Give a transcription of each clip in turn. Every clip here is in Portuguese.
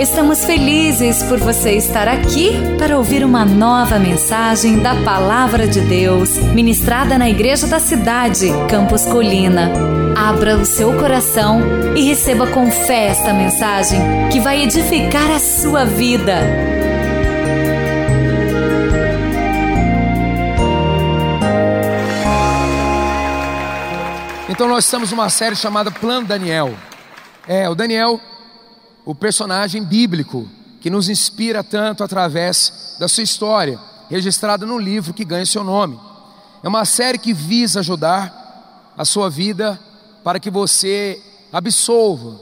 Estamos felizes por você estar aqui para ouvir uma nova mensagem da Palavra de Deus, ministrada na Igreja da Cidade, Campos Colina. Abra o seu coração e receba com fé esta mensagem que vai edificar a sua vida. Então nós estamos numa série chamada Plano Daniel. É, o Daniel o personagem bíblico que nos inspira tanto através da sua história, registrada no livro que ganha seu nome. É uma série que visa ajudar a sua vida para que você absolva,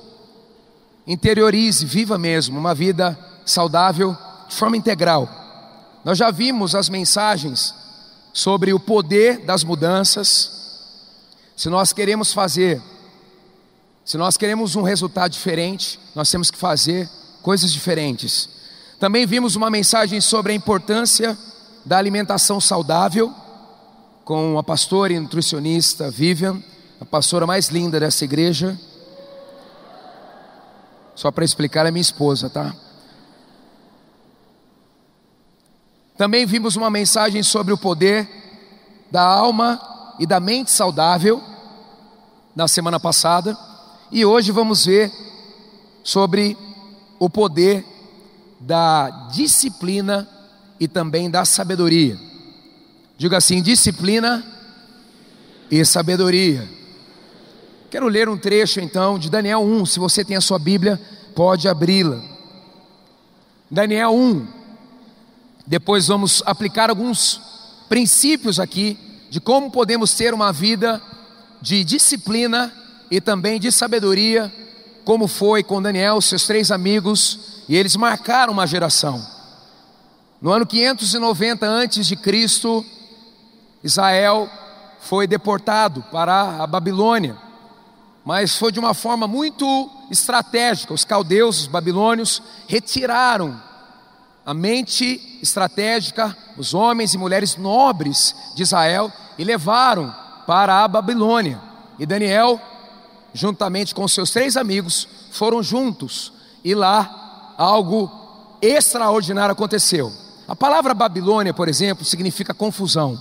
interiorize, viva mesmo uma vida saudável de forma integral. Nós já vimos as mensagens sobre o poder das mudanças. Se nós queremos fazer se nós queremos um resultado diferente, nós temos que fazer coisas diferentes. Também vimos uma mensagem sobre a importância da alimentação saudável com a pastora e nutricionista Vivian, a pastora mais linda dessa igreja. Só para explicar, é minha esposa, tá? Também vimos uma mensagem sobre o poder da alma e da mente saudável na semana passada. E hoje vamos ver sobre o poder da disciplina e também da sabedoria. Diga assim: disciplina e sabedoria. Quero ler um trecho então de Daniel 1. Se você tem a sua Bíblia, pode abri-la. Daniel 1. Depois vamos aplicar alguns princípios aqui de como podemos ter uma vida de disciplina e também de sabedoria, como foi com Daniel, seus três amigos, e eles marcaram uma geração. No ano 590 antes de Cristo, Israel foi deportado para a Babilônia, mas foi de uma forma muito estratégica. Os caldeus, os babilônios, retiraram a mente estratégica, os homens e mulheres nobres de Israel e levaram para a Babilônia. E Daniel juntamente com seus três amigos, foram juntos e lá algo extraordinário aconteceu. A palavra Babilônia, por exemplo, significa confusão.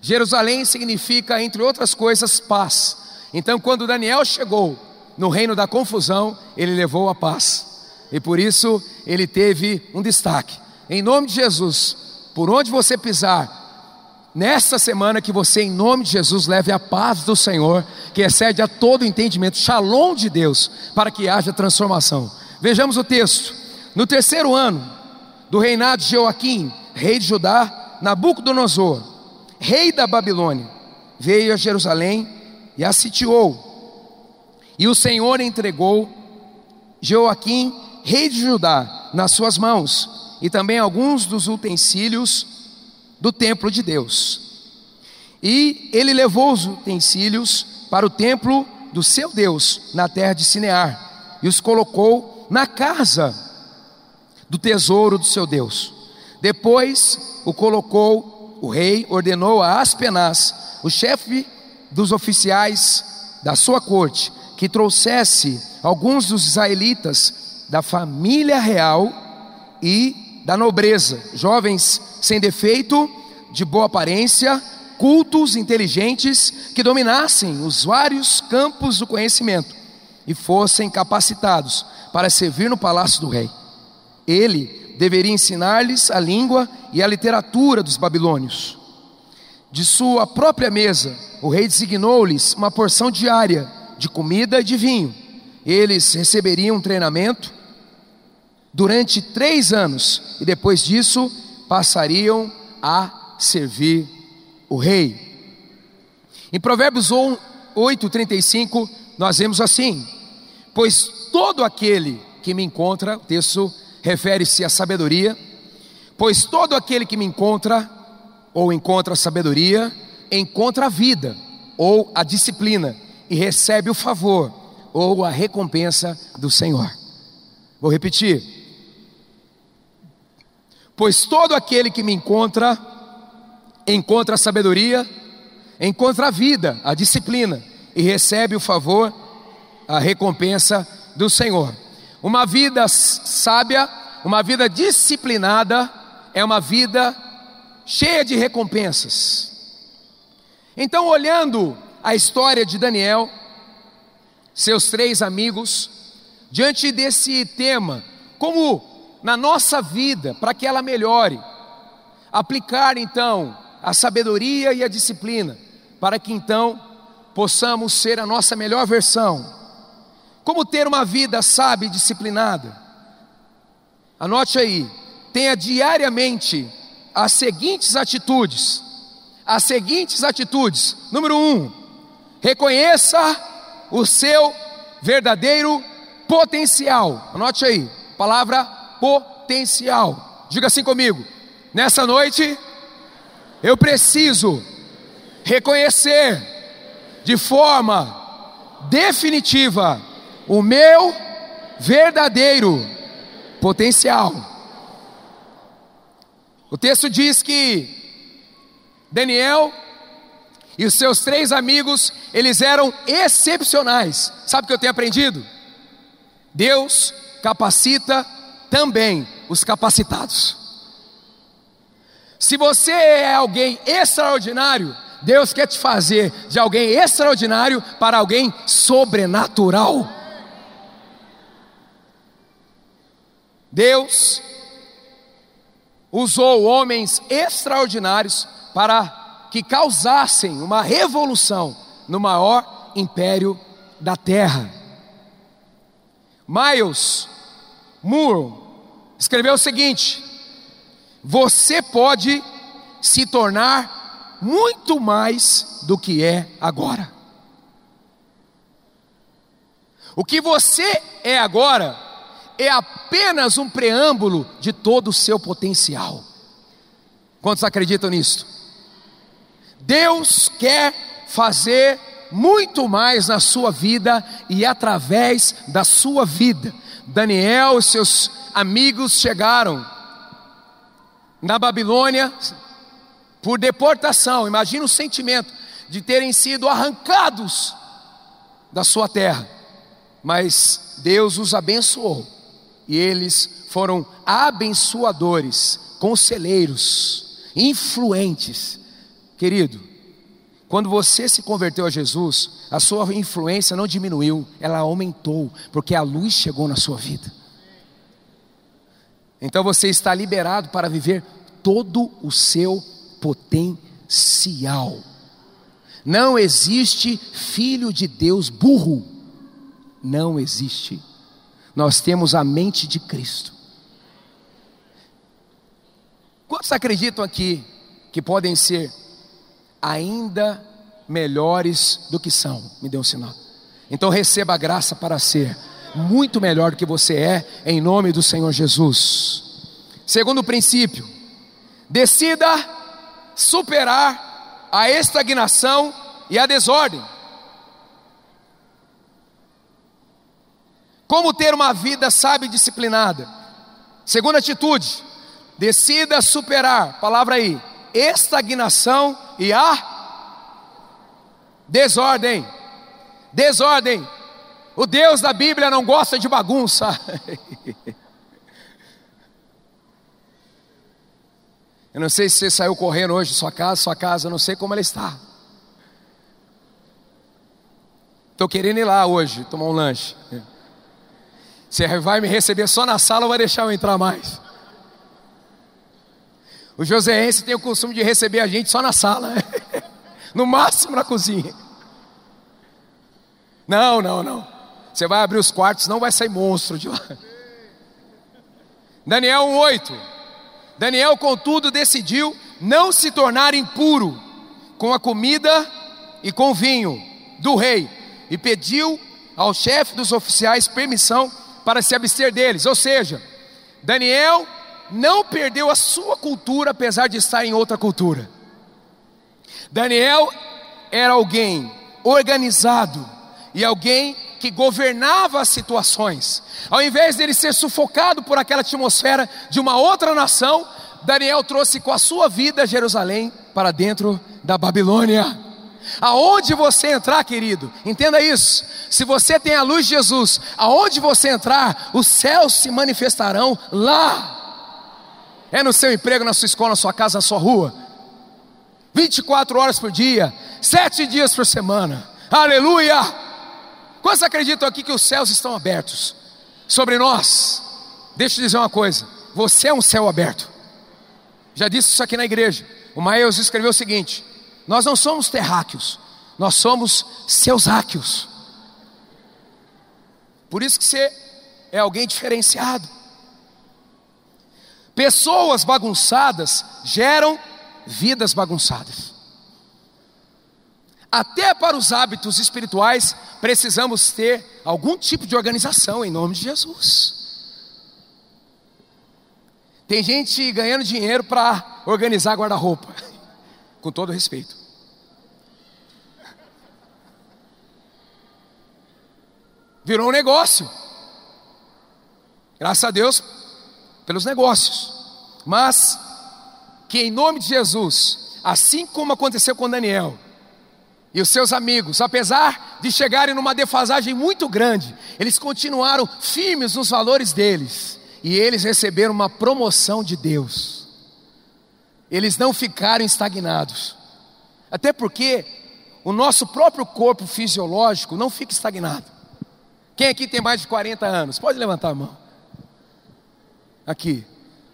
Jerusalém significa, entre outras coisas, paz. Então, quando Daniel chegou no reino da confusão, ele levou a paz. E por isso ele teve um destaque. Em nome de Jesus, por onde você pisar, Nesta semana que você, em nome de Jesus, leve a paz do Senhor, que excede a todo entendimento, shalom de Deus, para que haja transformação. Vejamos o texto. No terceiro ano do reinado de Joaquim, rei de Judá, Nabucodonosor, rei da Babilônia, veio a Jerusalém e a sitiou. E o Senhor entregou Joaquim, rei de Judá, nas suas mãos, e também alguns dos utensílios do templo de Deus. E ele levou os utensílios para o templo do seu Deus, na terra de Sinear, e os colocou na casa do tesouro do seu Deus. Depois o colocou, o rei ordenou a Aspenaz, o chefe dos oficiais da sua corte, que trouxesse alguns dos israelitas da família real e da nobreza, jovens sem defeito, de boa aparência, cultos, inteligentes, que dominassem os vários campos do conhecimento e fossem capacitados para servir no palácio do rei. Ele deveria ensinar-lhes a língua e a literatura dos babilônios. De sua própria mesa, o rei designou-lhes uma porção diária de comida e de vinho. Eles receberiam um treinamento durante três anos, e depois disso passariam a servir o rei. Em Provérbios 8,35, nós vemos assim: Pois todo aquele que me encontra, o texto refere-se à sabedoria, pois todo aquele que me encontra, ou encontra a sabedoria, encontra a vida, ou a disciplina, e recebe o favor, ou a recompensa do Senhor. Vou repetir Pois todo aquele que me encontra, encontra a sabedoria, encontra a vida, a disciplina, e recebe o favor, a recompensa do Senhor. Uma vida sábia, uma vida disciplinada, é uma vida cheia de recompensas. Então, olhando a história de Daniel, seus três amigos, diante desse tema, como na nossa vida, para que ela melhore, aplicar então a sabedoria e a disciplina, para que então possamos ser a nossa melhor versão. Como ter uma vida sábia e disciplinada? Anote aí, tenha diariamente as seguintes atitudes. As seguintes atitudes. Número um, reconheça o seu verdadeiro potencial. Anote aí, palavra potencial. Diga assim comigo: nessa noite eu preciso reconhecer de forma definitiva o meu verdadeiro potencial. O texto diz que Daniel e os seus três amigos, eles eram excepcionais. Sabe o que eu tenho aprendido? Deus capacita também os capacitados. Se você é alguém extraordinário, Deus quer te fazer de alguém extraordinário para alguém sobrenatural. Deus usou homens extraordinários para que causassem uma revolução no maior império da terra. Miles Moore escreveu o seguinte: Você pode se tornar muito mais do que é agora. O que você é agora é apenas um preâmbulo de todo o seu potencial. Quantos acreditam nisso? Deus quer fazer muito mais na sua vida e através da sua vida. Daniel e seus amigos chegaram na Babilônia por deportação. Imagina o sentimento de terem sido arrancados da sua terra. Mas Deus os abençoou e eles foram abençoadores, conselheiros, influentes. Querido, quando você se converteu a Jesus, a sua influência não diminuiu, ela aumentou, porque a luz chegou na sua vida. Então você está liberado para viver todo o seu potencial. Não existe filho de Deus burro. Não existe nós temos a mente de Cristo. Quantos acreditam aqui que podem ser ainda melhores do que são? Me dê um sinal. Então receba a graça para ser muito melhor do que você é, em nome do Senhor Jesus. Segundo princípio, decida superar a estagnação e a desordem. Como ter uma vida sábia e disciplinada? Segunda atitude, decida superar, palavra aí, estagnação e a desordem. Desordem. O Deus da Bíblia não gosta de bagunça. Eu não sei se você saiu correndo hoje, sua casa, sua casa, eu não sei como ela está. Estou querendo ir lá hoje, tomar um lanche. Você vai me receber só na sala ou vai deixar eu entrar mais? O joseense tem o costume de receber a gente só na sala, no máximo na cozinha. Não, não, não. Você vai abrir os quartos, não vai sair monstro de lá. Daniel 1:8. Daniel, contudo, decidiu não se tornar impuro com a comida e com o vinho do rei e pediu ao chefe dos oficiais permissão para se abster deles. Ou seja, Daniel não perdeu a sua cultura, apesar de estar em outra cultura. Daniel era alguém organizado e alguém que governava as situações. Ao invés dele ser sufocado por aquela atmosfera de uma outra nação, Daniel trouxe com a sua vida Jerusalém para dentro da Babilônia. Aonde você entrar, querido, entenda isso. Se você tem a luz de Jesus, aonde você entrar, os céus se manifestarão lá. É no seu emprego, na sua escola, na sua casa, na sua rua. 24 horas por dia, sete dias por semana. Aleluia! Quantos acreditam aqui que os céus estão abertos sobre nós? Deixa eu dizer uma coisa: você é um céu aberto. Já disse isso aqui na igreja. O Maeus escreveu o seguinte: Nós não somos terráqueos, nós somos seus. Por isso que você é alguém diferenciado. Pessoas bagunçadas geram vidas bagunçadas. Até para os hábitos espirituais, precisamos ter algum tipo de organização em nome de Jesus. Tem gente ganhando dinheiro para organizar guarda-roupa, com todo respeito. Virou um negócio. Graças a Deus pelos negócios. Mas que em nome de Jesus, assim como aconteceu com Daniel e os seus amigos, apesar de chegarem numa defasagem muito grande, eles continuaram firmes nos valores deles e eles receberam uma promoção de Deus. Eles não ficaram estagnados, até porque o nosso próprio corpo fisiológico não fica estagnado. Quem aqui tem mais de 40 anos? Pode levantar a mão. Aqui.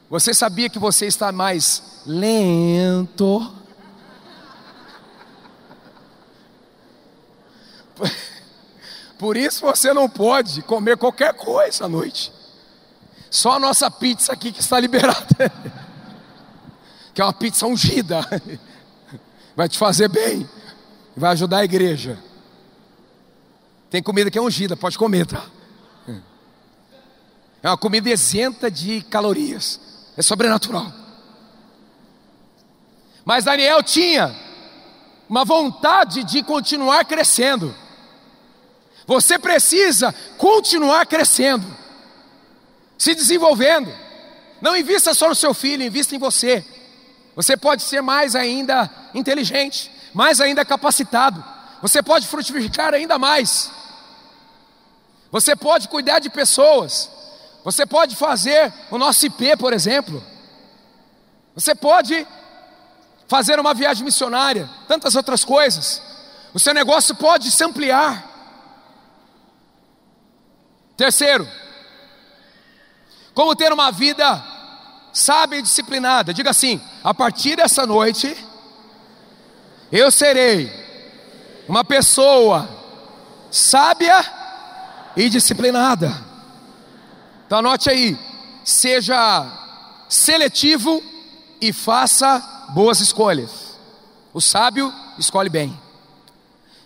Você sabia que você está mais lento? Por isso você não pode comer qualquer coisa à noite. Só a nossa pizza aqui que está liberada. Que é uma pizza ungida. Vai te fazer bem. Vai ajudar a igreja. Tem comida que é ungida, pode comer, tá? É uma comida isenta de calorias. É sobrenatural. Mas Daniel tinha uma vontade de continuar crescendo. Você precisa continuar crescendo, se desenvolvendo. Não invista só no seu filho, invista em você. Você pode ser mais ainda inteligente, mais ainda capacitado. Você pode frutificar ainda mais. Você pode cuidar de pessoas. Você pode fazer o nosso IP, por exemplo. Você pode fazer uma viagem missionária, tantas outras coisas. O seu negócio pode se ampliar. Terceiro, como ter uma vida sábia e disciplinada. Diga assim: a partir dessa noite, eu serei uma pessoa sábia e disciplinada. Então anote aí: seja seletivo e faça boas escolhas. O sábio escolhe bem.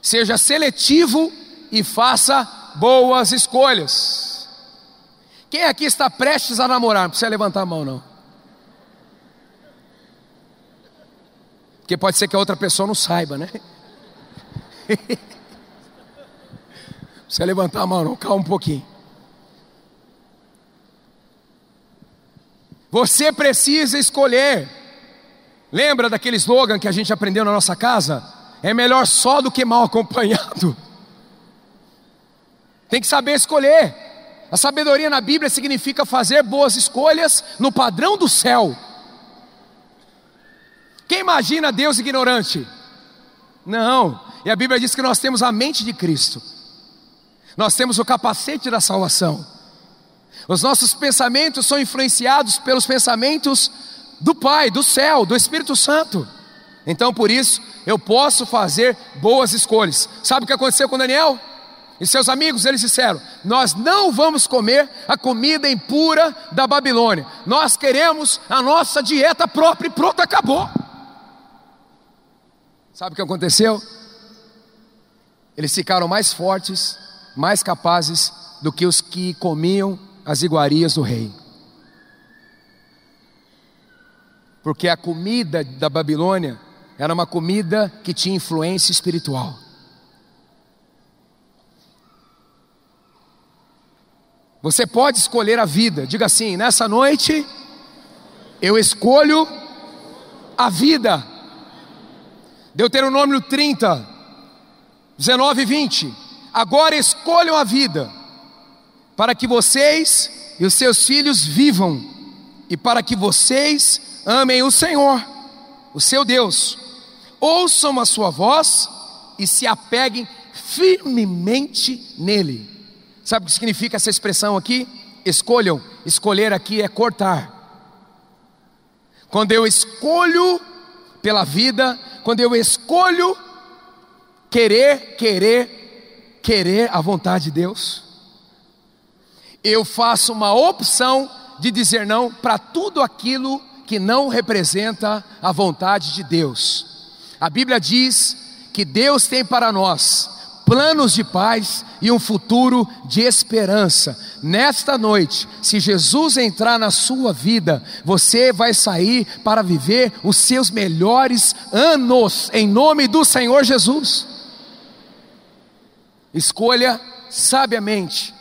Seja seletivo e faça boas escolhas. Quem aqui está prestes a namorar? Não precisa levantar a mão, não. Porque pode ser que a outra pessoa não saiba, né? precisa levantar a mão, não. Calma um pouquinho. Você precisa escolher. Lembra daquele slogan que a gente aprendeu na nossa casa? É melhor só do que mal acompanhado. Tem que saber escolher. A sabedoria na Bíblia significa fazer boas escolhas no padrão do céu. Quem imagina Deus ignorante? Não. E a Bíblia diz que nós temos a mente de Cristo. Nós temos o capacete da salvação. Os nossos pensamentos são influenciados pelos pensamentos do Pai, do céu, do Espírito Santo. Então, por isso, eu posso fazer boas escolhas. Sabe o que aconteceu com Daniel? E seus amigos, eles disseram: Nós não vamos comer a comida impura da Babilônia, nós queremos a nossa dieta própria e pronto, acabou. Sabe o que aconteceu? Eles ficaram mais fortes, mais capazes do que os que comiam as iguarias do rei. Porque a comida da Babilônia era uma comida que tinha influência espiritual. Você pode escolher a vida. Diga assim: nessa noite eu escolho a vida. Deuteronômio 30, 19 e 20. Agora escolham a vida, para que vocês e os seus filhos vivam, e para que vocês amem o Senhor, o seu Deus. Ouçam a sua voz e se apeguem firmemente nele. Sabe o que significa essa expressão aqui? Escolham, escolher aqui é cortar. Quando eu escolho pela vida, quando eu escolho querer, querer, querer a vontade de Deus, eu faço uma opção de dizer não para tudo aquilo que não representa a vontade de Deus. A Bíblia diz que Deus tem para nós planos de paz e um futuro de esperança. Nesta noite, se Jesus entrar na sua vida, você vai sair para viver os seus melhores anos, em nome do Senhor Jesus. Escolha sabiamente,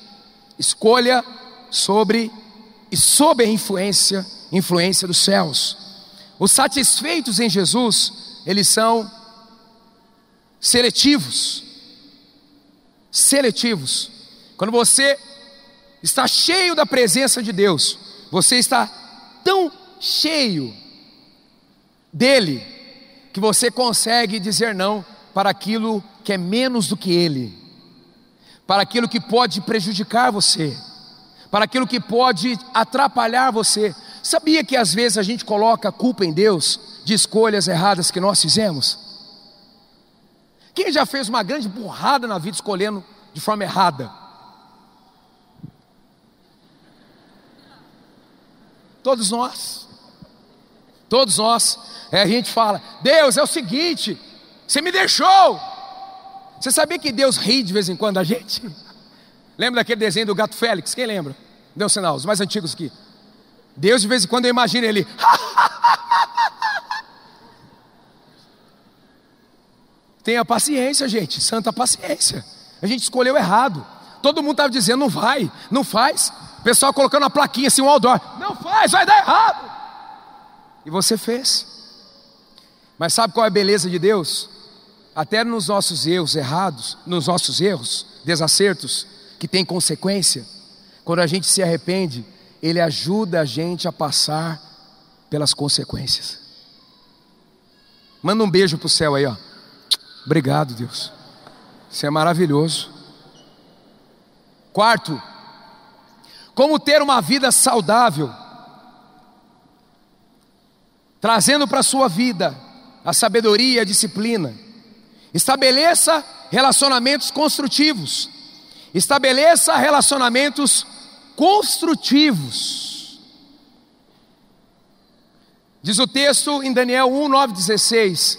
escolha sobre e sob a influência, influência dos céus. Os satisfeitos em Jesus, eles são seletivos. Seletivos. Quando você está cheio da presença de Deus, você está tão cheio dele que você consegue dizer não para aquilo que é menos do que ele, para aquilo que pode prejudicar você, para aquilo que pode atrapalhar você. Sabia que às vezes a gente coloca a culpa em Deus de escolhas erradas que nós fizemos? Quem já fez uma grande burrada na vida escolhendo de forma errada? Todos nós. Todos nós. É, a gente fala: Deus, é o seguinte, você me deixou. Você sabia que Deus ri de vez em quando a gente? Lembra daquele desenho do gato Félix? Quem lembra? Deu sinal, os mais antigos aqui. Deus de vez em quando eu imagino ele. Tenha paciência, gente, santa paciência. A gente escolheu errado. Todo mundo estava dizendo, não vai, não faz. O pessoal colocando a plaquinha assim, um outdoor. Não faz, vai dar errado. E você fez. Mas sabe qual é a beleza de Deus? Até nos nossos erros errados, nos nossos erros, desacertos, que tem consequência, quando a gente se arrepende, Ele ajuda a gente a passar pelas consequências. Manda um beijo para o céu aí, ó. Obrigado, Deus. Isso é maravilhoso. Quarto, como ter uma vida saudável, trazendo para a sua vida a sabedoria e a disciplina. Estabeleça relacionamentos construtivos. Estabeleça relacionamentos construtivos. Diz o texto em Daniel 1, 9, 16,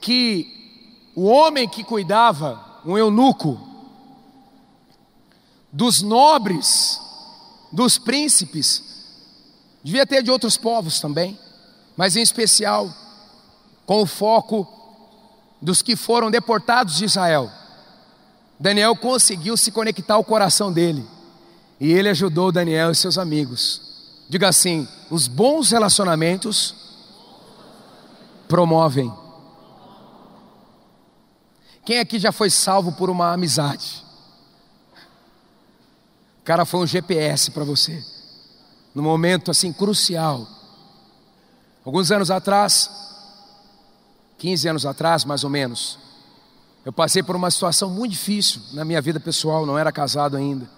que o homem que cuidava, um eunuco, dos nobres, dos príncipes, devia ter de outros povos também, mas em especial com o foco dos que foram deportados de Israel. Daniel conseguiu se conectar ao coração dele, e ele ajudou Daniel e seus amigos. Diga assim: os bons relacionamentos promovem quem aqui já foi salvo por uma amizade? O cara foi um GPS para você, no momento assim crucial. Alguns anos atrás, 15 anos atrás mais ou menos, eu passei por uma situação muito difícil na minha vida pessoal, não era casado ainda.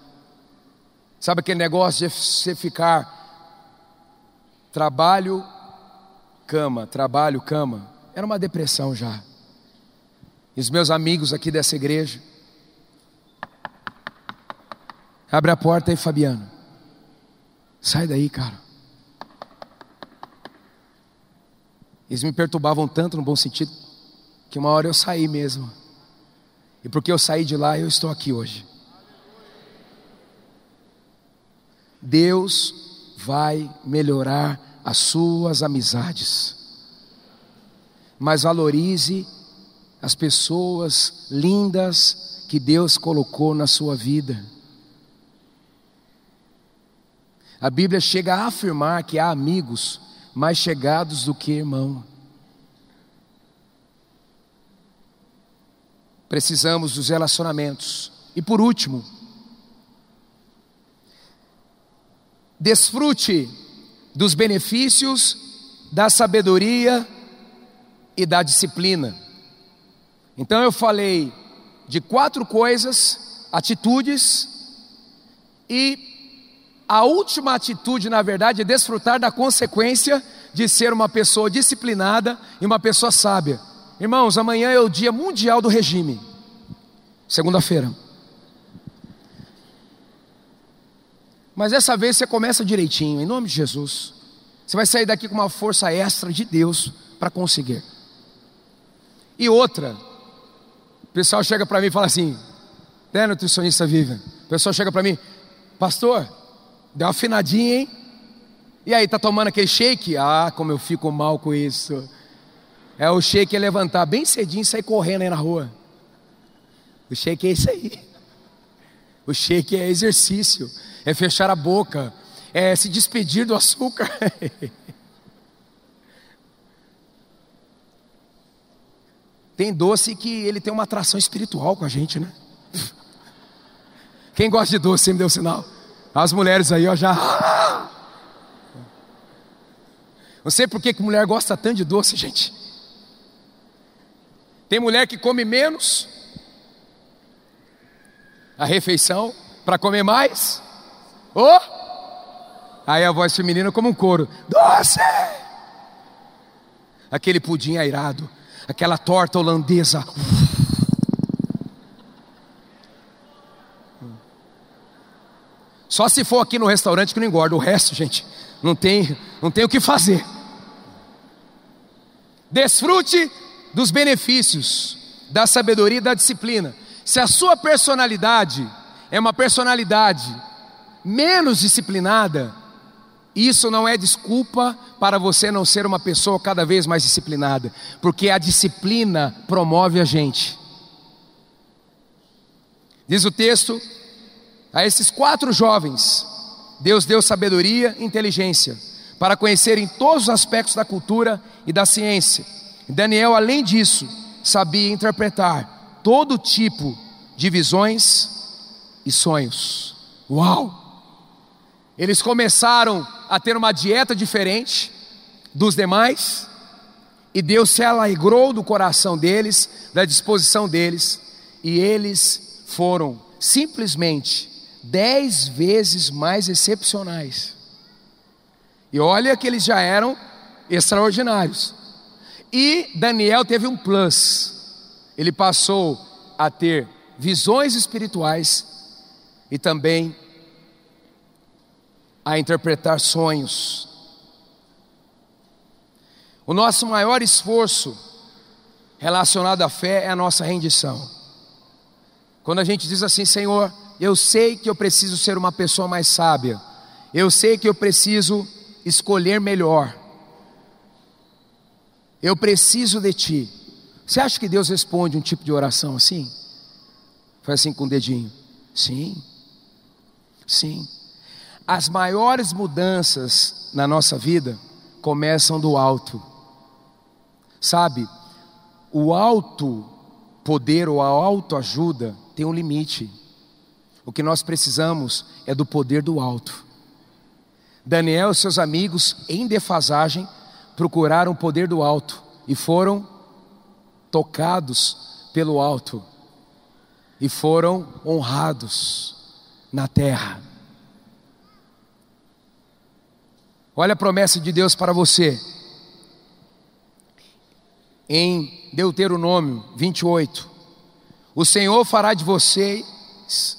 Sabe aquele negócio de você ficar trabalho, cama, trabalho, cama? Era uma depressão já e os meus amigos aqui dessa igreja. Abre a porta aí, Fabiano. Sai daí, cara. Eles me perturbavam tanto no bom sentido que uma hora eu saí mesmo. E porque eu saí de lá, eu estou aqui hoje. Deus vai melhorar as suas amizades. Mas valorize as pessoas lindas que Deus colocou na sua vida. A Bíblia chega a afirmar que há amigos mais chegados do que irmão. precisamos dos relacionamentos. E por último, desfrute dos benefícios da sabedoria e da disciplina. Então eu falei de quatro coisas, atitudes, e a última atitude, na verdade, é desfrutar da consequência de ser uma pessoa disciplinada e uma pessoa sábia. Irmãos, amanhã é o dia mundial do regime, segunda-feira. Mas dessa vez você começa direitinho, em nome de Jesus. Você vai sair daqui com uma força extra de Deus para conseguir. E outra, o pessoal chega para mim e fala assim: né, nutricionista viva? O pessoal chega para mim, pastor, deu uma afinadinha, hein? E aí, tá tomando aquele shake? Ah, como eu fico mal com isso. É o shake é levantar bem cedinho e sair correndo aí na rua. O shake é isso aí. O shake é exercício é fechar a boca, é se despedir do açúcar. tem doce que ele tem uma atração espiritual com a gente, né? Quem gosta de doce, sempre deu sinal. As mulheres aí, ó, já. Não sei por que, que mulher gosta tanto de doce, gente. Tem mulher que come menos a refeição para comer mais. Oh! Aí a voz feminina como um coro: Doce! Aquele pudim airado, aquela torta holandesa. Só se for aqui no restaurante que não engorda, o resto, gente, não tem, não tem o que fazer. Desfrute dos benefícios da sabedoria e da disciplina. Se a sua personalidade é uma personalidade menos disciplinada, isso não é desculpa para você não ser uma pessoa cada vez mais disciplinada, porque a disciplina promove a gente. Diz o texto, a esses quatro jovens, Deus deu sabedoria e inteligência para conhecerem todos os aspectos da cultura e da ciência. Daniel, além disso, sabia interpretar todo tipo de visões e sonhos. Uau! Eles começaram a ter uma dieta diferente dos demais, e Deus se alegrou do coração deles, da disposição deles, e eles foram simplesmente dez vezes mais excepcionais. E olha que eles já eram extraordinários. E Daniel teve um plus, ele passou a ter visões espirituais e também a interpretar sonhos. O nosso maior esforço relacionado à fé é a nossa rendição. Quando a gente diz assim, Senhor, eu sei que eu preciso ser uma pessoa mais sábia, eu sei que eu preciso escolher melhor, eu preciso de Ti. Você acha que Deus responde um tipo de oração assim? Faz assim com o dedinho. Sim, sim. As maiores mudanças na nossa vida começam do alto. Sabe, o alto poder ou a autoajuda tem um limite. O que nós precisamos é do poder do alto. Daniel e seus amigos, em defasagem, procuraram o poder do alto e foram tocados pelo alto e foram honrados na terra. Olha a promessa de Deus para você. Em Deuteronômio 28. O Senhor fará de vocês,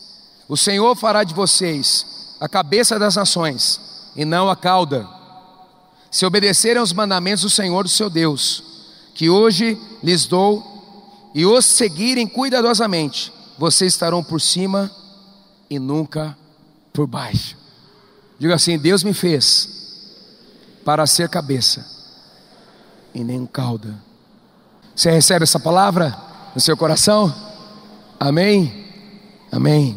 o Senhor fará de vocês a cabeça das nações e não a cauda. Se obedecerem aos mandamentos do Senhor, do seu Deus, que hoje lhes dou, e os seguirem cuidadosamente, vocês estarão por cima e nunca por baixo. Diga assim: Deus me fez para ser cabeça e nem cauda. Você recebe essa palavra no seu coração? Amém? Amém.